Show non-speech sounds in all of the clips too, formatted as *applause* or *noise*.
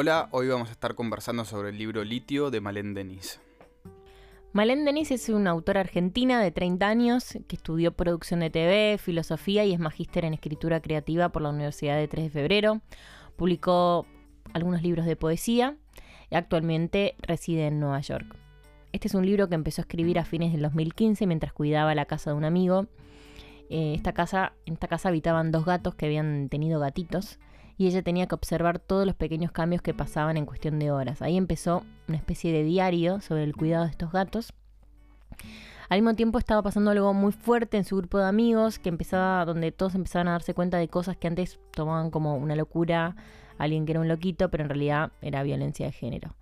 Hola, hoy vamos a estar conversando sobre el libro Litio de Malén Denis. Malén Denis es una autora argentina de 30 años que estudió producción de TV, filosofía y es magíster en escritura creativa por la Universidad de 3 de Febrero. Publicó algunos libros de poesía y actualmente reside en Nueva York. Este es un libro que empezó a escribir a fines del 2015 mientras cuidaba la casa de un amigo. Eh, en esta casa habitaban dos gatos que habían tenido gatitos y ella tenía que observar todos los pequeños cambios que pasaban en cuestión de horas. Ahí empezó una especie de diario sobre el cuidado de estos gatos. Al mismo tiempo estaba pasando algo muy fuerte en su grupo de amigos, que empezaba, donde todos empezaban a darse cuenta de cosas que antes tomaban como una locura, alguien que era un loquito, pero en realidad era violencia de género.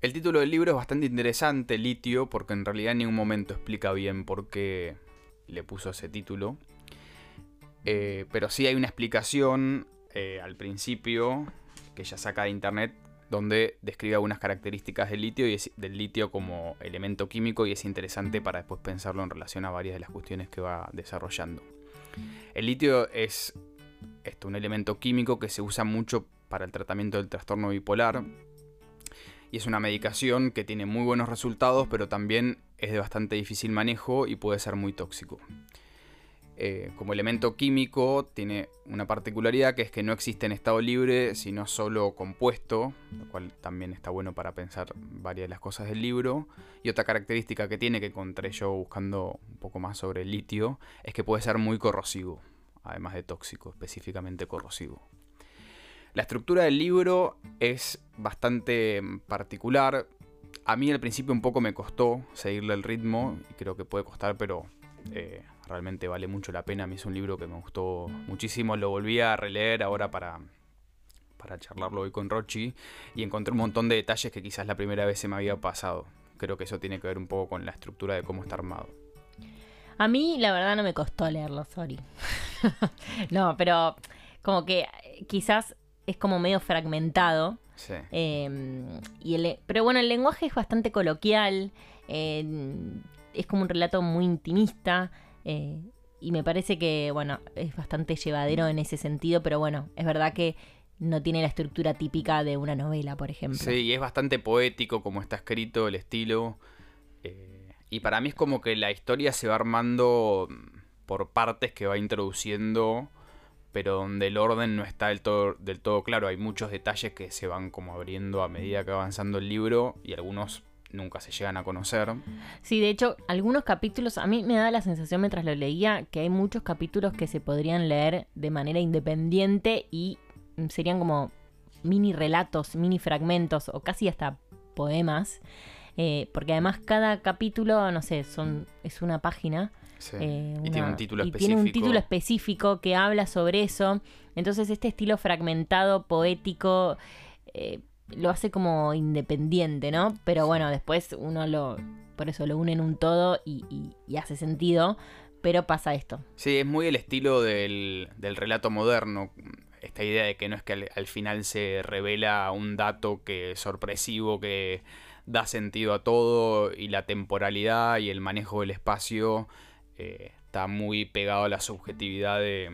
El título del libro es bastante interesante, Litio, porque en realidad en ningún momento explica bien por qué le puso ese título. Eh, pero sí hay una explicación eh, al principio, que ella saca de internet, donde describe algunas características del litio y del litio como elemento químico y es interesante para después pensarlo en relación a varias de las cuestiones que va desarrollando. El litio es esto, un elemento químico que se usa mucho para el tratamiento del trastorno bipolar y es una medicación que tiene muy buenos resultados pero también es de bastante difícil manejo y puede ser muy tóxico. Eh, como elemento químico tiene una particularidad que es que no existe en estado libre, sino solo compuesto, lo cual también está bueno para pensar varias de las cosas del libro. Y otra característica que tiene, que encontré yo buscando un poco más sobre el litio, es que puede ser muy corrosivo, además de tóxico, específicamente corrosivo. La estructura del libro es bastante particular. A mí al principio un poco me costó seguirle el ritmo, y creo que puede costar, pero eh, realmente vale mucho la pena. A mí es un libro que me gustó muchísimo. Lo volví a releer ahora para, para charlarlo hoy con Rochi y encontré un montón de detalles que quizás la primera vez se me había pasado. Creo que eso tiene que ver un poco con la estructura de cómo está armado. A mí la verdad no me costó leerlo, sorry. *laughs* no, pero como que quizás es como medio fragmentado. Sí. Em, y el, pero bueno, el lenguaje es bastante coloquial. Eh, es como un relato muy intimista. Eh, y me parece que, bueno, es bastante llevadero en ese sentido, pero bueno, es verdad que no tiene la estructura típica de una novela, por ejemplo. Sí, y es bastante poético como está escrito, el estilo. Eh, y para mí es como que la historia se va armando por partes que va introduciendo, pero donde el orden no está del todo, del todo claro. Hay muchos detalles que se van como abriendo a medida que va avanzando el libro y algunos nunca se llegan a conocer. Sí, de hecho, algunos capítulos, a mí me da la sensación mientras lo leía que hay muchos capítulos que se podrían leer de manera independiente y serían como mini relatos, mini fragmentos o casi hasta poemas. Eh, porque además cada capítulo, no sé, son, es una página. Eh, y tiene un título y Tiene un título específico que habla sobre eso. Entonces este estilo fragmentado, poético, eh, lo hace como independiente, ¿no? Pero bueno, después uno lo, por eso lo une en un todo y, hace sentido, pero pasa esto. Sí, es muy el estilo del, relato moderno, esta idea de que no es que al, final se revela un dato que es sorpresivo, que da sentido a todo y la temporalidad y el manejo del espacio eh, está muy pegado a la subjetividad de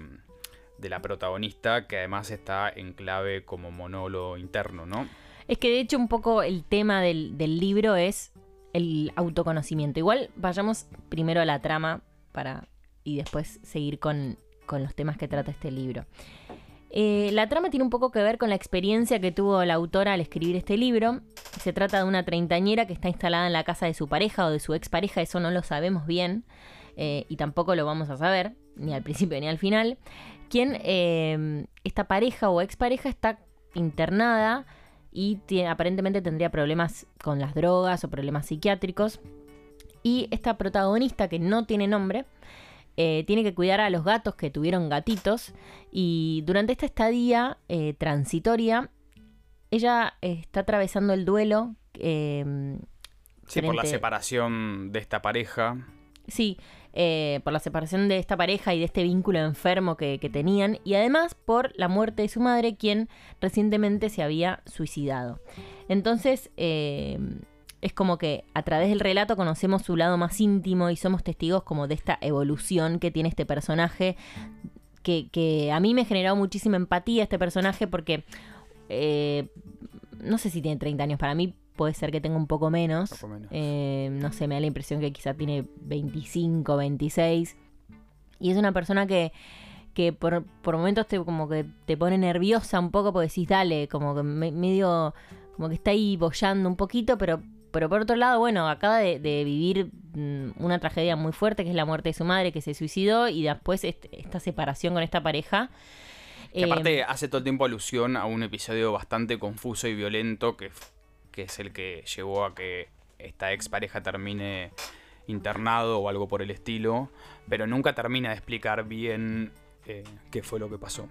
de la protagonista, que además está en clave como monólogo interno, ¿no? Es que de hecho un poco el tema del, libro es el autoconocimiento. Igual vayamos primero a la trama para y después seguir con, los temas que trata este libro. Eh, la trama tiene un poco que ver con la experiencia que tuvo la autora al escribir este libro. Se trata de una treintañera que está instalada en la casa de su pareja o de su expareja, eso no lo sabemos bien eh, y tampoco lo vamos a saber, ni al principio ni al final, quien eh, esta pareja o expareja está internada y aparentemente tendría problemas con las drogas o problemas psiquiátricos. Y esta protagonista, que no tiene nombre, eh, tiene que cuidar a los gatos que tuvieron gatitos. Y durante esta estadía eh, transitoria, ella está atravesando el duelo. sí, por la separación de esta pareja. Sí, eh, por la separación de esta pareja y de este vínculo enfermo que, tenían, y además por la muerte de su madre, quien recientemente se había suicidado. Entonces, eh, es como que a través del relato conocemos su lado más íntimo y somos testigos como de esta evolución que tiene este personaje, que, a mí me generó muchísima empatía este personaje porque... Eh, no sé si tiene 30 años, para mí puede ser que tenga un poco menos. Poco menos. Eh, no sé, me da la impresión que quizá tiene 25, 26. Y es una persona que, que por, por momentos te, como que te pone nerviosa un poco porque decís, dale, como que me- medio, como que está ahí bollando un poquito, pero, pero por otro lado, bueno, acaba de, de vivir mm, una tragedia muy fuerte, que es la muerte de su madre, que se suicidó, y después est- esta separación con esta pareja. Que Eh, aparte hace todo el tiempo alusión a un episodio bastante confuso y violento que, que es el que llevó a que esta expareja termine internado o algo por el estilo, pero nunca termina de explicar bien eh, qué fue lo que pasó.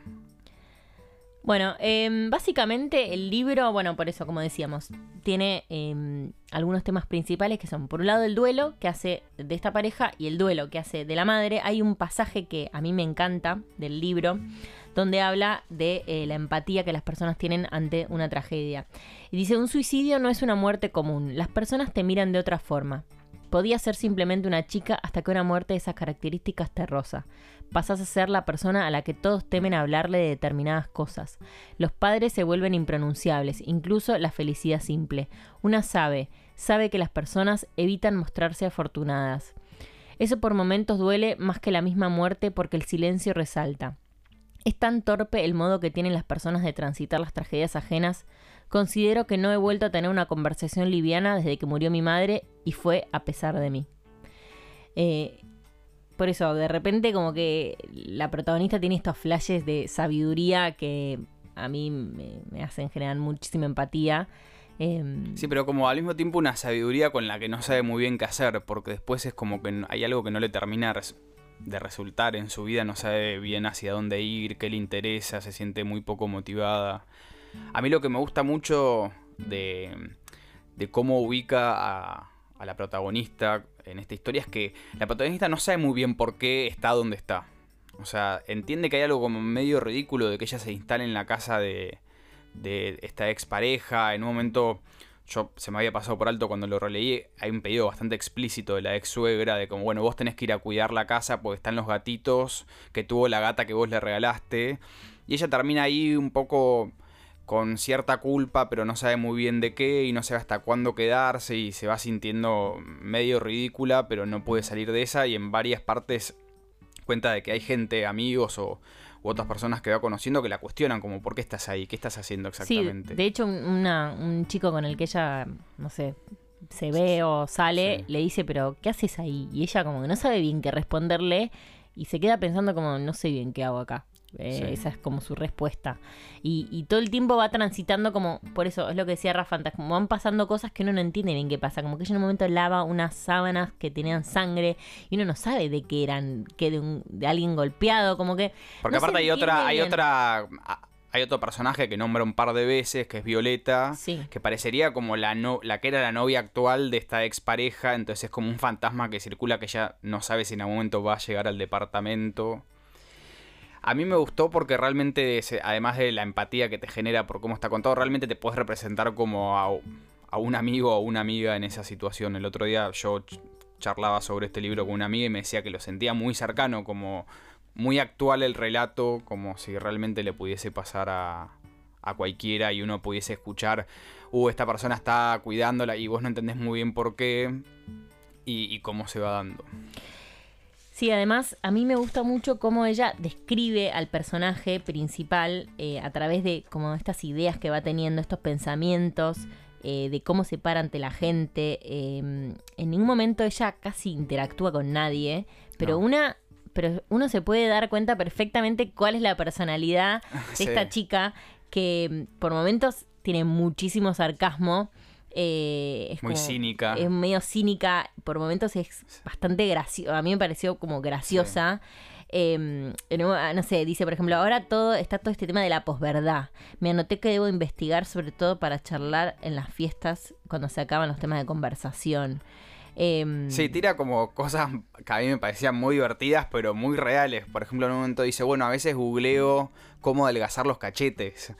Bueno, em, básicamente el libro, bueno, por eso, como decíamos, tiene em, algunos temas principales que son, por un lado, el duelo que hace de esta pareja y el duelo que hace de la madre. Hay un pasaje que a mí me encanta del libro, donde habla de eh, la empatía que las personas tienen ante una tragedia. Y dice, un suicidio no es una muerte común, las personas te miran de otra forma. Podía ser simplemente una chica hasta que una muerte de esas características te roza. Pasás a ser la persona a la que todos temen hablarle de determinadas cosas. Los padres se vuelven impronunciables, incluso la felicidad simple. Una sabe, sabe que las personas evitan mostrarse afortunadas. Eso por momentos duele más que la misma muerte porque el silencio resalta. Es tan torpe el modo que tienen las personas de transitar las tragedias ajenas. Considero que no he vuelto a tener una conversación liviana desde que murió mi madre y fue a pesar de mí. Eh, por eso, de repente como que la protagonista tiene estos flashes de sabiduría que a mí me, hacen generar muchísima empatía. Em, Sí, pero como al mismo tiempo una sabiduría con la que no sabe muy bien qué hacer, porque después es como que hay algo que no le termina de resultar en su vida, no sabe bien hacia dónde ir, qué le interesa, se siente muy poco motivada. A mí lo que me gusta mucho de, de cómo ubica a, a la protagonista en esta historia es que la protagonista no sabe muy bien por qué está donde está. O sea, entiende que hay algo como medio ridículo de que ella se instale en la casa de, de esta expareja. En un momento, yo se me había pasado por alto cuando lo releí, hay un pedido bastante explícito de la ex suegra de como, bueno, vos tenés que ir a cuidar la casa porque están los gatitos que tuvo la gata que vos le regalaste. Y ella termina ahí un poco con cierta culpa, pero no sabe muy bien de qué y no sabe hasta cuándo quedarse y se va sintiendo medio ridícula, pero no puede salir de esa y en varias partes cuenta de que hay gente, amigos o u otras personas que va conociendo que la cuestionan como ¿por qué estás ahí? ¿Qué estás haciendo sí, exactamente? de hecho, un- una- un chico con el que ella, no sé, se ve o sale, Sí. le dice, pero ¿qué haces ahí? Y ella como que no sabe bien qué responderle y se queda pensando como, no sé bien qué hago acá. Eh, Sí. Esa es como su respuesta. Y, y todo el tiempo va transitando como, por eso es lo que decía Rafa antes, como van pasando cosas que uno no entiende bien qué pasa. Como que ella en un momento lava unas sábanas que tenían sangre y uno no sabe de qué eran, que de, un- de alguien golpeado, como que... Porque no aparte hay otra, hay otra, hay otro personaje que nombra un par de veces, que es Violeta, Sí. que parecería como la no, la que era la novia actual de esta expareja, entonces es como un fantasma que circula que ya no sabe si en algún momento va a llegar al departamento. A mí me gustó porque realmente, además de la empatía que te genera por cómo está contado, realmente te puedes representar como a, un amigo o una amiga en esa situación. El otro día yo ch- charlaba sobre este libro con una amiga y me decía que lo sentía muy cercano, como muy actual el relato, como si realmente le pudiese pasar a, a cualquiera y uno pudiese escuchar, uh, esta persona está cuidándola y vos no entendés muy bien por qué y cómo se va dando. Sí, además a mí me gusta mucho cómo ella describe al personaje principal eh, a través de como estas ideas que va teniendo, estos pensamientos, eh, de cómo se para ante la gente. eh, en ningún momento ella casi interactúa con nadie, pero No. una, pero uno se puede dar cuenta perfectamente cuál es la personalidad *laughs* de Sí. esta chica que mm, por momentos tiene muchísimo sarcasmo. Eh, es Muy como- cínica. es medio cínica, por momentos es bastante graciosa, a mí me pareció como graciosa. Eh, en un- no sé, dice por ejemplo, ahora todo está todo este tema de la posverdad. Me anoté que debo investigar sobre todo para charlar en las fiestas cuando se acaban los temas de conversación. Eh, Sí, tira como cosas que a mí me parecían muy divertidas, pero muy reales. Por ejemplo, en un momento dice, bueno, a veces googleo cómo adelgazar los cachetes.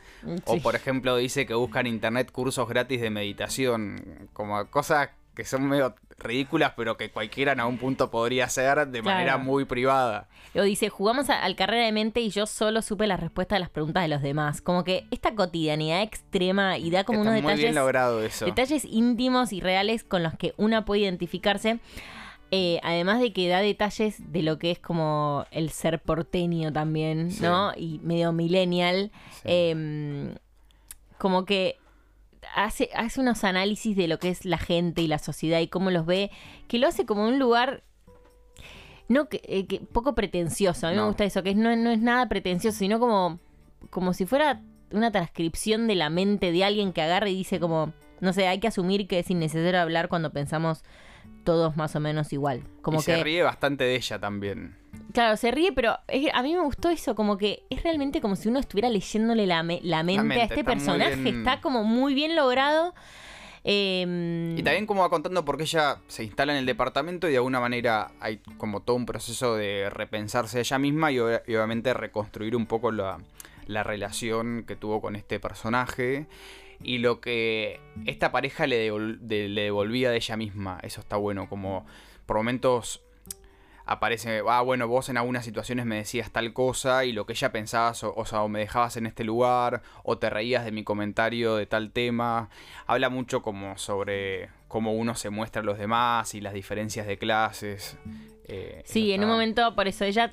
O sí. por ejemplo dice que busca en internet cursos gratis de meditación. Como cosas que son medio ridículas, pero que cualquiera en algún punto podría hacer de manera muy privada. O dice, jugamos a- al carrera de mente y yo solo supe la respuesta de las preguntas de los demás. Como que esta cotidianidad extrema y da como Está unos muy bien detalles, logrado eso. detalles íntimos y reales con los que una puede identificarse. Eh, además de que da detalles de lo que es como el ser porteño también, Sí. ¿no? Y medio millennial. Sí. Eh, como que hace, hace unos análisis de lo que es la gente y la sociedad y cómo los ve, que lo hace como un lugar no que, eh, que poco pretencioso. A mí No. me gusta eso, que no, no es nada pretencioso, sino como, como si fuera una transcripción de la mente de alguien que agarra y dice como, no sé, hay que asumir que es innecesario hablar cuando pensamos todos más o menos igual. Como y que se ríe bastante de ella también. Claro, se ríe, pero es que a mí me gustó eso, como que es realmente como si uno estuviera leyéndole la, me- la mente, mente, a este está personaje. bien- Está como muy bien logrado. Eh, Y también como va contando porque ella se instala en el departamento y de alguna manera hay como todo un proceso de repensarse a ella misma y, ob- y obviamente reconstruir un poco la, la relación que tuvo con este personaje y lo que esta pareja le, devol- de- le devolvía de ella misma. Eso está bueno, como por momentos aparece, ah, bueno, vos en algunas situaciones me decías tal cosa y lo que ella pensaba, o, o sea, o me dejabas en este lugar, o te reías de mi comentario de tal tema. Habla mucho como sobre cómo uno se muestra a los demás y las diferencias de clases. Eh, sí, en un momento, por eso ella,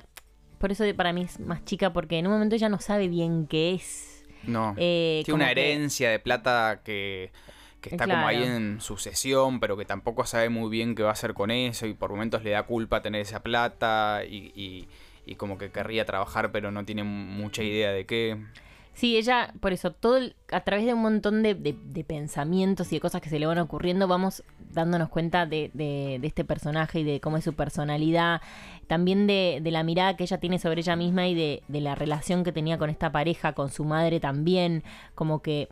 por eso para mí es más chica, porque en un momento ella no sabe bien qué es. No. Eh, Tiene una que- herencia de plata que, que está como ahí en sucesión, pero que tampoco sabe muy bien qué va a hacer con eso y por momentos le da culpa tener esa plata y, y- y como que querría trabajar pero no tiene mucha idea de qué. Sí, ella, por eso, todo el- a través de un montón de, de- de pensamientos y de cosas que se le van ocurriendo, vamos dándonos cuenta de, de- de este personaje y de cómo es su personalidad, también de, de la mirada que ella tiene sobre ella misma y de, de la relación que tenía con esta pareja, con su madre también, como que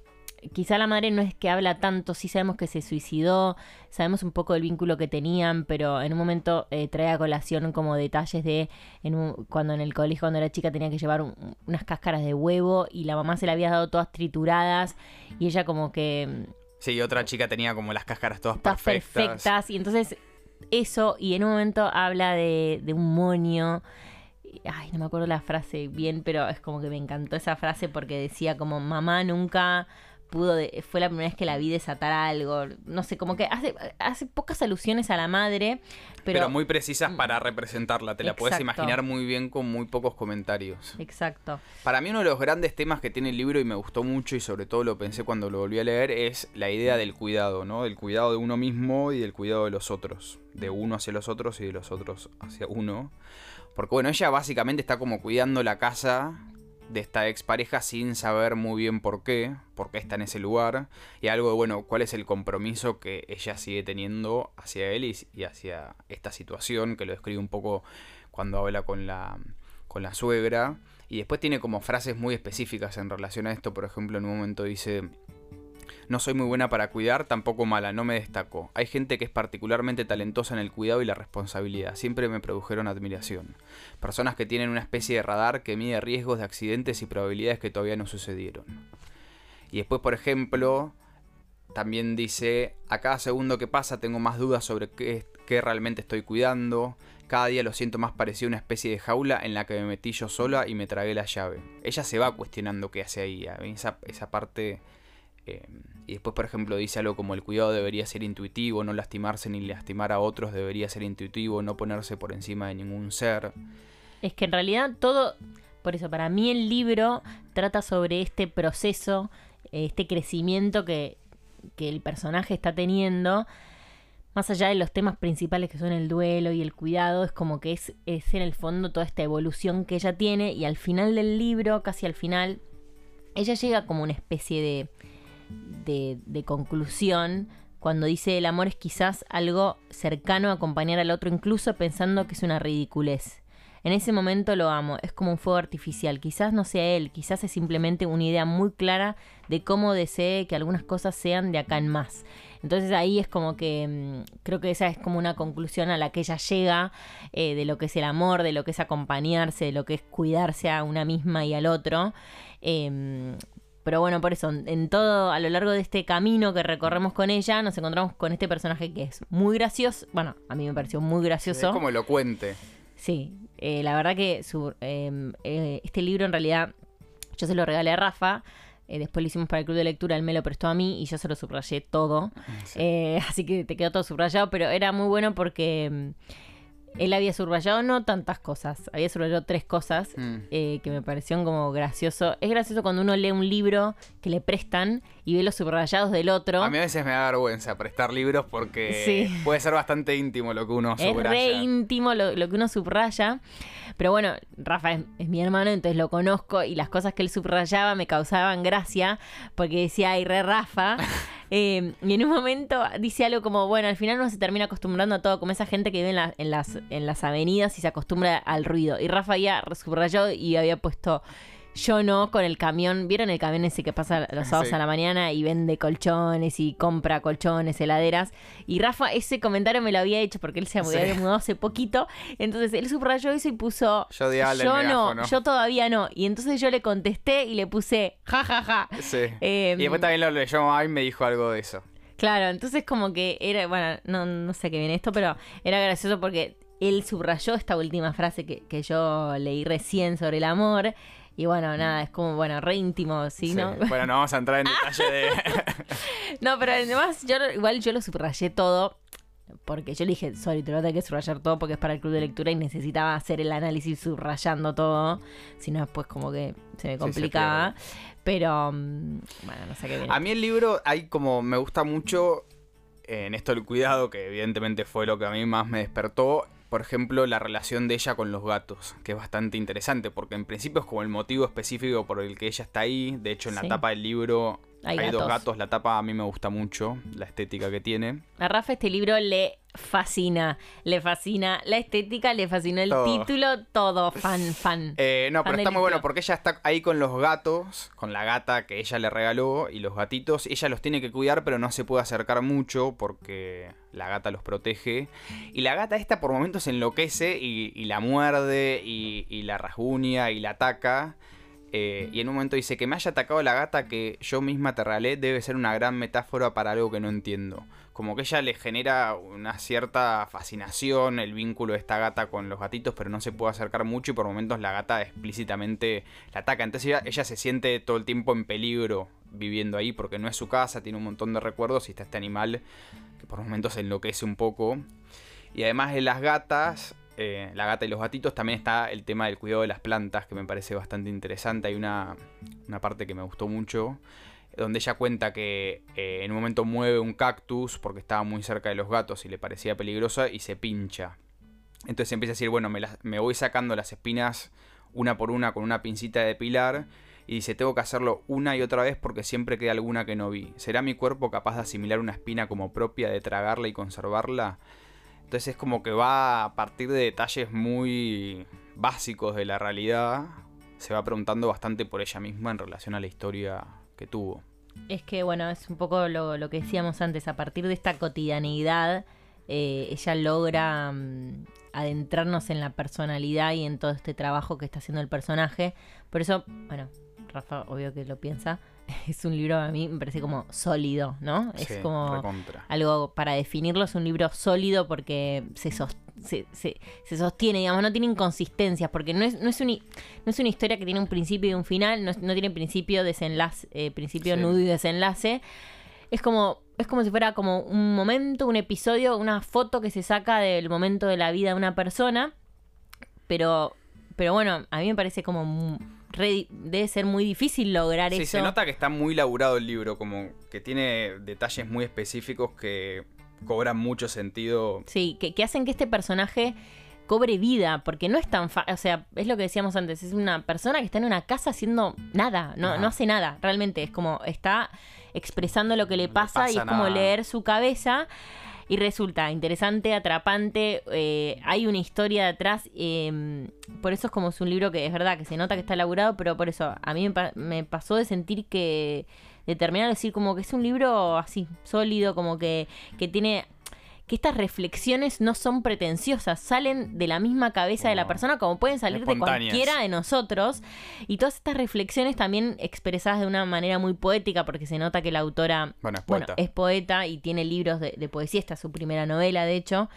quizá la madre no es que habla tanto, sí sabemos que se suicidó, sabemos un poco del vínculo que tenían, pero en un momento eh, trae a colación como detalles de en un- cuando en el colegio cuando era chica tenía que llevar un- unas cáscaras de huevo y la mamá se la había dado todas trituradas y ella como que mm, Sí, otra chica tenía como las cáscaras todas, todas perfectas. perfectas y entonces eso y en un momento habla de, de un moño ay no me acuerdo la frase bien pero es como que me encantó esa frase porque decía como mamá nunca pudo de- fue la primera vez que la vi desatar algo no sé como que hace hace pocas alusiones a la madre Pero, pero, muy precisas para representarla. Te la puedes imaginar muy bien con muy pocos comentarios. exacto Para mí uno de los grandes temas que tiene el libro y me gustó mucho y sobre todo lo pensé cuando lo volví a leer es la idea del cuidado, ¿no? Del cuidado de uno mismo y del cuidado de los otros. De uno hacia los otros y de los otros hacia uno. Porque bueno, ella básicamente está como cuidando la casa de esta expareja sin saber muy bien por qué, por qué está en ese lugar. Y algo de, bueno, cuál es el compromiso que ella sigue teniendo hacia él y, y hacia esta situación, que lo describe un poco cuando habla con la, con la suegra. Y después tiene como frases muy específicas en relación a esto. Por ejemplo, en un momento dice, no soy muy buena para cuidar, tampoco mala, no me destaco. Hay gente que es particularmente talentosa en el cuidado y la responsabilidad. Siempre me produjeron admiración. Personas que tienen una especie de radar que mide riesgos de accidentes y probabilidades que todavía no sucedieron. Y después, por ejemplo, también dice, a cada segundo que pasa tengo más dudas sobre qué, realmente estoy cuidando. Cada día lo siento más parecido a una especie de jaula en la que me metí yo sola y me tragué la llave. Ella se va cuestionando qué hace ahí. Mí esa, esa parte... eh, y después, por ejemplo, dice algo como el cuidado debería ser intuitivo, no lastimarse ni lastimar a otros debería ser intuitivo, no ponerse por encima de ningún ser. Es que en realidad todo, por eso para mí el libro trata sobre este proceso, este crecimiento que, que el personaje está teniendo, más allá de los temas principales que son el duelo y el cuidado, es como que es, es en el fondo toda esta evolución que ella tiene y al final del libro, casi al final, ella llega como una especie de, de, de conclusión cuando dice el amor es quizás algo cercano a acompañar al otro, incluso pensando que es una ridiculez. En ese momento lo amo, es como un fuego artificial. Quizás no sea él, quizás es simplemente una idea muy clara de cómo desee que algunas cosas sean de acá en más. Entonces ahí es como que mm, creo que esa es como una conclusión a la que ella llega eh, de lo que es el amor, de lo que es acompañarse, de lo que es cuidarse a una misma y al otro. Em, pero bueno, por eso, en todo, a lo largo de este camino que recorremos con ella, nos encontramos con este personaje que es muy gracioso. Bueno, a mí me pareció muy gracioso. Es como elocuente. Sí, eh, la verdad que su, eh, eh, este libro en realidad yo se lo regalé a Rafa. después lo hicimos para el club de lectura, él me lo prestó a mí y yo se lo subrayé todo. Sí. *laughs* Así que te quedó todo subrayado, pero era muy bueno porque mm, él había subrayado no tantas cosas, había subrayado tres cosas Mm. eh, que me parecieron como gracioso. Es gracioso cuando uno lee un libro que le prestan y ve los subrayados del otro. A mí a veces me da vergüenza prestar libros porque Sí. puede ser bastante íntimo lo que uno Es subraya. re íntimo lo, lo que uno subraya. Pero bueno, Rafa es, es mi hermano, entonces lo conozco y las cosas que él subrayaba me causaban gracia porque decía, ay, re Rafa. *laughs* Eh, y en un momento dice algo como, bueno, al final uno se termina acostumbrando a todo, como esa gente que vive en, en las, en las avenidas y se acostumbra al ruido. Y Rafa había subrayado y había puesto... Yo no, con el camión. ¿Vieron el camión ese que pasa los sábados Sí. a la mañana y vende colchones y compra colchones, heladeras? Y Rafa, ese comentario me lo había hecho porque él se Sí. había mudado hace poquito. Entonces él subrayó eso y puso. Yo del no, megáfono". yo todavía no. Y entonces yo le contesté y le puse ja, ja, ja. Sí. Eh, y después también lo leyó mamá y me dijo algo de eso. Claro, entonces como que era, bueno, no, no sé qué viene esto, pero era gracioso porque él subrayó esta última frase que, que yo leí recién sobre el amor. Y bueno, nada, es como, bueno, re íntimo, ¿sí? Sí. ¿no? Bueno, no vamos a entrar en *laughs* detalle de. *laughs* No, pero además, yo igual yo lo subrayé todo. Porque yo le dije, sorry, te lo tengo que subrayar todo porque es para el club de lectura y necesitaba hacer el análisis subrayando todo. Si no, después como que se me complicaba. pero, mm, bueno, no sé qué viene. A mí el libro, hay como. Me gusta mucho en esto del cuidado, que evidentemente fue lo que a mí más me despertó. Por ejemplo, la relación de ella con los gatos, que es bastante interesante, porque en principio es como el motivo específico por el que ella está ahí. De hecho, en la tapa del libro Hay hay, dos gatos. La tapa a mí me gusta mucho, la estética que tiene. A Rafa este libro le fascina. Le fascina la estética, le fascinó el Todo. título, todo. Fan, fan. Eh, no, Fan pero está muy bueno porque ella está ahí con los gatos, con la gata que ella le regaló y los gatitos. Ella los tiene que cuidar, pero no se puede acercar mucho porque la gata los protege. Y la gata esta por momentos enloquece y, y la muerde y, y la rasguña y la ataca. Eh, y en un momento dice que me haya atacado la gata que yo misma te regalé debe ser una gran metáfora para algo que no entiendo. Como que ella le genera una cierta fascinación el vínculo de esta gata con los gatitos, pero no se puede acercar mucho y por momentos la gata explícitamente la ataca. Entonces ella, ella se siente todo el tiempo en peligro viviendo ahí porque no es su casa, tiene un montón de recuerdos y está este animal que por momentos enloquece un poco. Y además de las gatas, eh, la gata y los gatitos, también está el tema del cuidado de las plantas, que me parece bastante interesante. Hay una, una parte que me gustó mucho, donde ella cuenta que eh, en un momento mueve un cactus porque estaba muy cerca de los gatos y le parecía peligrosa y se pincha. Entonces empieza a decir, bueno, me, voy sacando las espinas una por una con una pincita de pilar. Y dice, tengo que hacerlo una y otra vez porque siempre queda alguna que no vi. ¿Será mi cuerpo capaz de asimilar una espina como propia, de tragarla y conservarla? Entonces es como que va a partir de detalles muy básicos de la realidad. Se va preguntando bastante por ella misma en relación a la historia que tuvo. Es que, bueno, es un poco lo, lo que decíamos antes. A partir de esta cotidianidad, eh, ella logra mm, adentrarnos en la personalidad y en todo este trabajo que está haciendo el personaje. Por eso, bueno, Rafa, obvio que lo piensa. *laughs* Es un libro a mí me parece como sólido, ¿no? Es como recontra. algo para definirlo, es un libro sólido porque se, se, se- se sostiene, digamos, no tiene inconsistencias, porque no es, no, es un- no es una historia que tiene un principio y un final, no, es- no tiene principio, desenlace, eh, principio, Sí. nudo y desenlace. Es como, es como si fuera como un momento, un episodio, una foto que se saca del momento de la vida de una persona. Pero, pero bueno, a mí me parece como re debe ser muy difícil lograr Sí, eso. se nota que está muy laburado el libro, como que tiene detalles muy específicos que cobran mucho sentido. Sí, que, que hacen que este personaje cobre vida, porque no es tan fácil, o sea, es lo que decíamos antes, es una persona que está en una casa haciendo nada, no, no hace nada, realmente, es como está expresando lo que le No pasa, y es como leer su cabeza y resulta interesante, atrapante, eh, hay una historia detrás, eh, por eso es como es un libro que es verdad que se nota que está elaborado, pero por eso a mí me, pa- me pasó de sentir que, de terminar de decir como que es un libro así, sólido, como que, que tiene que estas reflexiones no son pretenciosas, salen de la misma cabeza de la persona como pueden salir de cualquiera de nosotros. Y todas estas reflexiones también expresadas de una manera muy poética, porque se nota que la autora Bueno, es bueno, poeta. es poeta y tiene libros de, de poesía, esta es su primera novela, de hecho.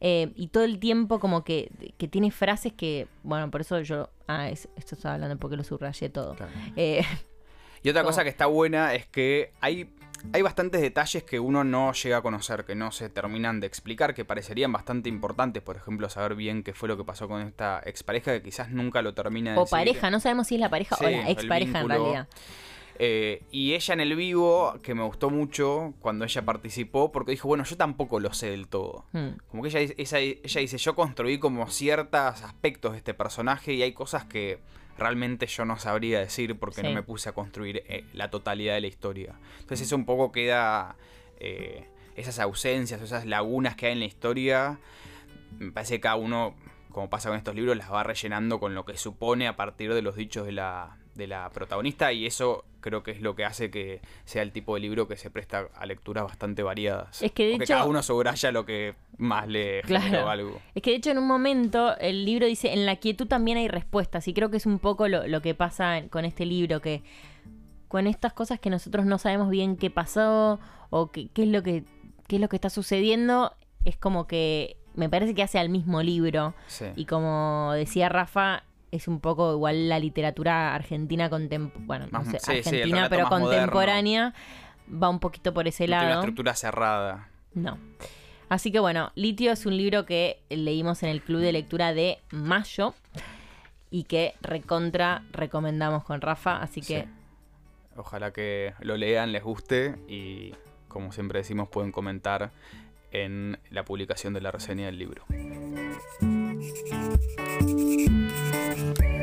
Eh, y todo el tiempo como que, que tiene frases que, bueno, por eso yo, ah, es- esto estaba hablando porque lo subrayé todo. Claro. Eh, Y otra cosa que está buena es que hay, hay bastantes detalles que uno no llega a conocer, que no se terminan de explicar, que parecerían bastante importantes. Por ejemplo, saber bien qué fue lo que pasó con esta expareja que quizás nunca lo termina de o pareja, no sabemos si es la pareja Sí, o la expareja en realidad. Eh, y ella en el vivo, que me gustó mucho cuando ella participó, porque dijo, bueno, yo tampoco lo sé del todo. Mm. Como que ella, ella dice, yo construí como ciertos aspectos de este personaje y hay cosas que realmente yo no sabría decir porque no me puse a construir eh, la totalidad de la historia. Entonces eso un poco queda, eh, esas ausencias, esas lagunas que hay en la historia, me parece que cada uno, como pasa con estos libros, las va rellenando con lo que supone a partir de los dichos de la, de la protagonista y eso creo que es lo que hace que sea el tipo de libro que se presta a lecturas bastante variadas. Es que, de Porque hecho- cada uno subraya lo que más le Claro. algo. Es que de hecho en un momento el libro dice, en la quietud también hay respuestas. Y creo que es un poco lo, lo que pasa con este libro, que con estas cosas que nosotros no sabemos bien qué pasó o qué, qué es lo que qué es lo que está sucediendo, es como que me parece que hace al mismo libro. Sí. Y como decía Rafa, es un poco igual la literatura argentina contemporánea, bueno, no sé, sí, argentina, pero moderno. contemporánea, va un poquito por ese No tiene una lado. estructura cerrada. No. Así que bueno, Litio es un libro que leímos en el club de lectura de mayo y que recontra recomendamos con Rafa, así que Sí. Ojalá que lo lean, les guste y como siempre decimos pueden comentar en la publicación de la reseña del libro. Bye.